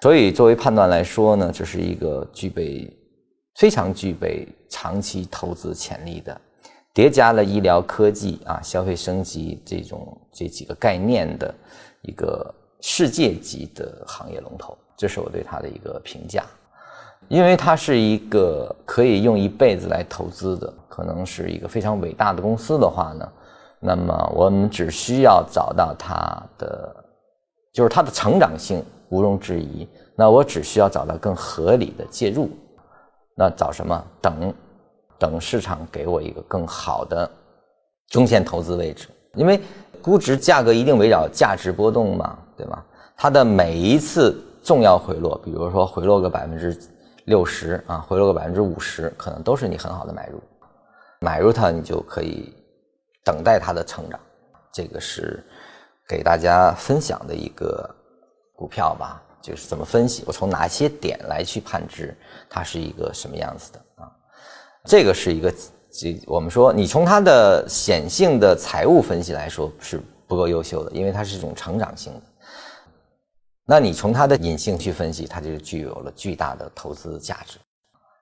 所以作为判断来说呢，这是一个具备非常具备长期投资潜力的，叠加了医疗科技啊、消费升级这种这几个概念的一个世界级的行业龙头，这是我对它的一个评价。因为它是一个可以用一辈子来投资的，可能是一个非常伟大的公司的话呢，那么我们只需要找到它的，就是它的成长性毋庸置疑。那我只需要找到更合理的介入，那找什么？等，等市场给我一个更好的中线投资位置。因为估值价格一定围绕价值波动嘛，对吧？它的每一次重要回落，比如说回落个百分之。六十啊，回落个百分之五十，可能都是你很好的买入。买入它，你就可以等待它的成长。这个是给大家分享的一个股票吧，就是怎么分析，我从哪些点来去判知它是一个什么样子的啊？这个是一个，这我们说你从它的显性的财务分析来说是不够优秀的，因为它是一种成长性的。那你从它的隐性去分析，它就具有了巨大的投资价值。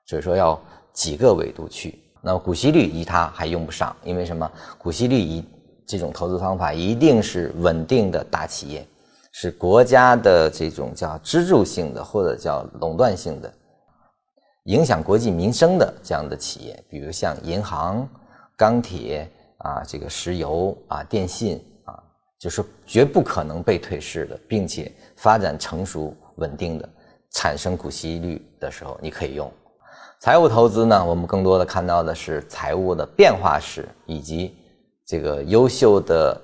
所以说要几个维度去。那股息率以它还用不上，因为什么？股息率以这种投资方法一定是稳定的大企业，是国家的这种叫支柱性的或者叫垄断性的，影响国计民生的这样的企业，比如像银行、钢铁啊，这个石油啊、电信啊。就是绝不可能被退市的，并且发展成熟稳定的，产生股息率的时候，你可以用。财务投资呢，我们更多的看到的是财务的变化史，以及这个优秀的，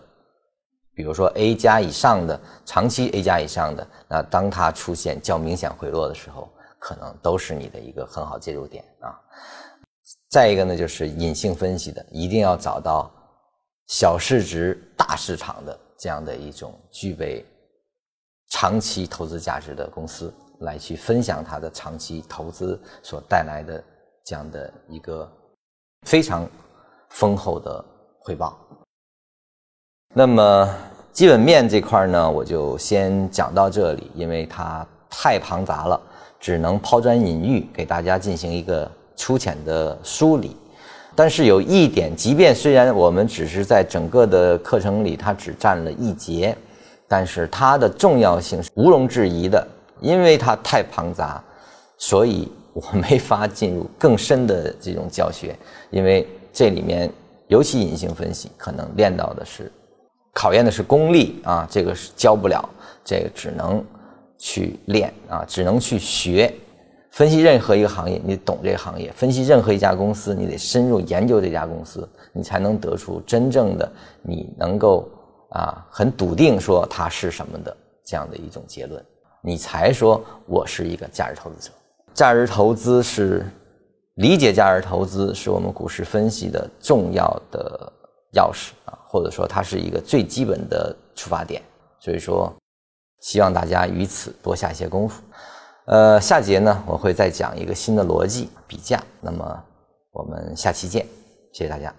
比如说 A 加以上的长期 A 加以上的，那当它出现较明显回落的时候，可能都是你的一个很好介入点啊。再一个呢，就是隐性分析的，一定要找到。小市值大市场的这样的一种具备长期投资价值的公司，来去分享它的长期投资所带来的这样的一个非常丰厚的回报。那么基本面这块呢，我就先讲到这里，因为它太庞杂了，只能抛砖引玉，给大家进行一个粗浅的梳理。但是有一点，即便虽然我们只是在整个的课程里，它只占了一节，但是它的重要性是毋庸置疑的，因为它太庞杂，所以我没法进入更深的这种教学，因为这里面尤其隐性分析，可能练到的是考验的是功力啊，这个是教不了，这个只能去练啊，只能去学。分析任何一个行业，你懂这个行业；分析任何一家公司，你得深入研究这家公司，你才能得出真正的你能够啊很笃定说它是什么的这样的一种结论，你才说我是一个价值投资者。价值投资是理解价值投资是我们股市分析的重要的钥匙啊，或者说它是一个最基本的出发点。所以说，希望大家于此多下一些功夫。呃，下节呢，我会再讲一个新的逻辑比价。那么，我们下期见，谢谢大家。